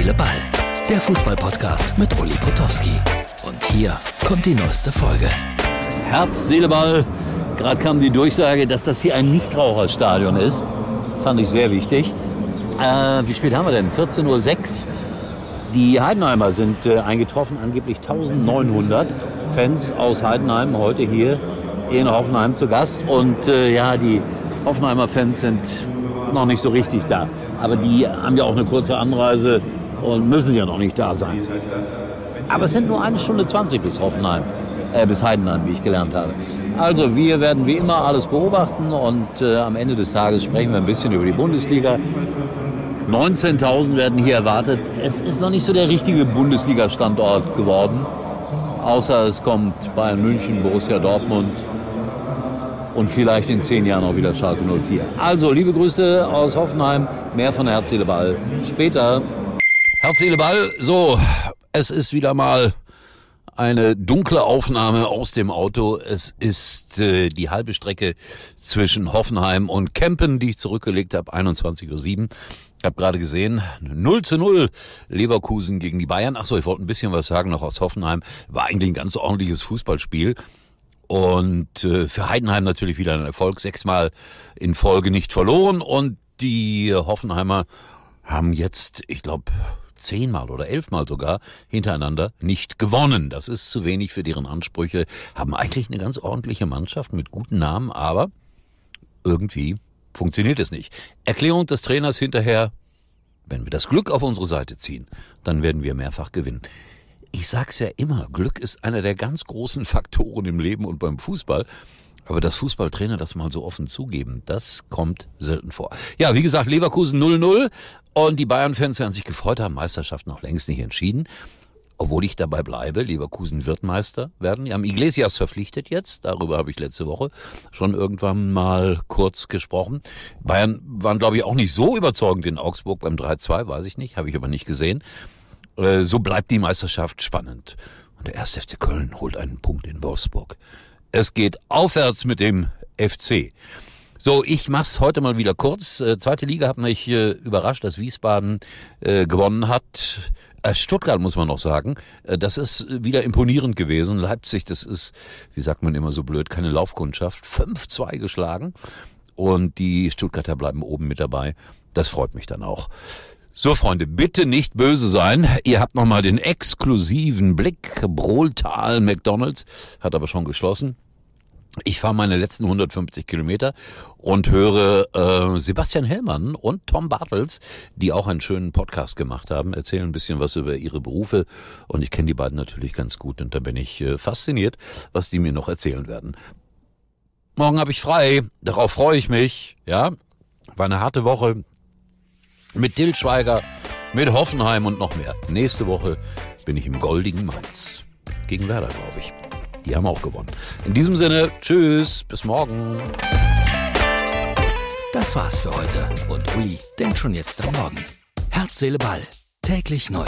Seele, Ball. Der Fußballpodcast mit Uli Potowski. Und hier kommt die neueste Folge. Herz, Seele, Ball. Gerade kam die Durchsage, dass das hier ein Nichtraucherstadion ist. Fand ich sehr wichtig. Äh, wie spät haben wir denn? 14.06 Uhr. Die Heidenheimer sind äh, eingetroffen, angeblich 1900 Fans aus Heidenheim heute hier in Hoffenheim zu Gast. Und äh, ja, die Hoffenheimer Fans sind noch nicht so richtig da. Aber die haben ja auch eine kurze Anreise und müssen ja noch nicht da sein. Aber es sind nur eine Stunde 20 bis Hoffenheim, äh, bis Heidenheim, wie ich gelernt habe. Also wir werden wie immer alles beobachten und äh, am Ende des Tages sprechen wir ein bisschen über die Bundesliga. 19.000 werden hier erwartet. Es ist noch nicht so der richtige Bundesliga-Standort geworden. Außer es kommt Bayern München, Borussia Dortmund und vielleicht in zehn Jahren auch wieder Schalke 04. Also, liebe Grüße aus Hoffenheim. Mehr von Herz, Seele, Ball. Später. Herz, Seele, Ball. So, es ist wieder mal eine dunkle Aufnahme aus dem Auto. Es ist äh, die halbe Strecke zwischen Hoffenheim und Kempen, die ich zurückgelegt habe, 21.07 Uhr. Ich habe gerade gesehen, 0 zu 0 Leverkusen gegen die Bayern. Ach so, ich wollte ein bisschen was sagen noch aus Hoffenheim. War eigentlich ein ganz ordentliches Fußballspiel. Und äh, für Heidenheim natürlich wieder ein Erfolg. Sechsmal in Folge nicht verloren. Und die Hoffenheimer haben jetzt, ich glaube, zehnmal oder elfmal sogar hintereinander nicht gewonnen. Das ist zu wenig für deren Ansprüche. Haben eigentlich eine ganz ordentliche Mannschaft mit guten Namen, aber irgendwie funktioniert es nicht. Erklärung des Trainers hinterher, wenn wir das Glück auf unsere Seite ziehen, dann werden wir mehrfach gewinnen. Ich sag's ja immer, Glück ist einer der ganz großen Faktoren im Leben und beim Fußball. Aber dass Fußballtrainer das mal so offen zugeben, das kommt selten vor. Ja, wie gesagt, Leverkusen 0-0 und die Bayern-Fans werden sich gefreut haben, Meisterschaft noch längst nicht entschieden. Obwohl ich dabei bleibe, Leverkusen wird Meister werden. Die haben Iglesias verpflichtet jetzt. Darüber habe ich letzte Woche schon irgendwann mal kurz gesprochen. Bayern waren, glaube ich, auch nicht so überzeugend in Augsburg beim 3-2, weiß ich nicht, habe ich aber nicht gesehen. Äh, so bleibt die Meisterschaft spannend. Und der 1. FC Köln holt einen Punkt in Wolfsburg. Es geht aufwärts mit dem FC. So, ich mach's heute mal wieder kurz. Äh, zweite Liga hat mich äh, überrascht, dass Wiesbaden äh, gewonnen hat. Äh, Stuttgart muss man noch sagen, äh, das ist wieder imponierend gewesen. Leipzig, das ist, wie sagt man immer so blöd, keine Laufkundschaft. 5-2 geschlagen und die Stuttgarter bleiben oben mit dabei. Das freut mich dann auch. So, Freunde, bitte nicht böse sein. Ihr habt nochmal den exklusiven Blick. Brohltal McDonalds hat aber schon geschlossen. Ich fahre meine letzten 150 Kilometer und höre äh, Sebastian Hellmann und Tom Bartels, die auch einen schönen Podcast gemacht haben, erzählen ein bisschen was über ihre Berufe und ich kenne die beiden natürlich ganz gut und da bin ich äh, fasziniert, was die mir noch erzählen werden. Morgen habe ich frei, darauf freue ich mich, ja. War eine harte Woche, mit Till Schweiger, mit Hoffenheim und noch mehr. Nächste Woche bin ich im goldigen Mainz. Gegen Werder, glaube ich. Die haben auch gewonnen. In diesem Sinne, tschüss, bis morgen. Das war's für heute. Und Uli denkt schon jetzt am Morgen. Herz, Seele, Ball. Täglich neu.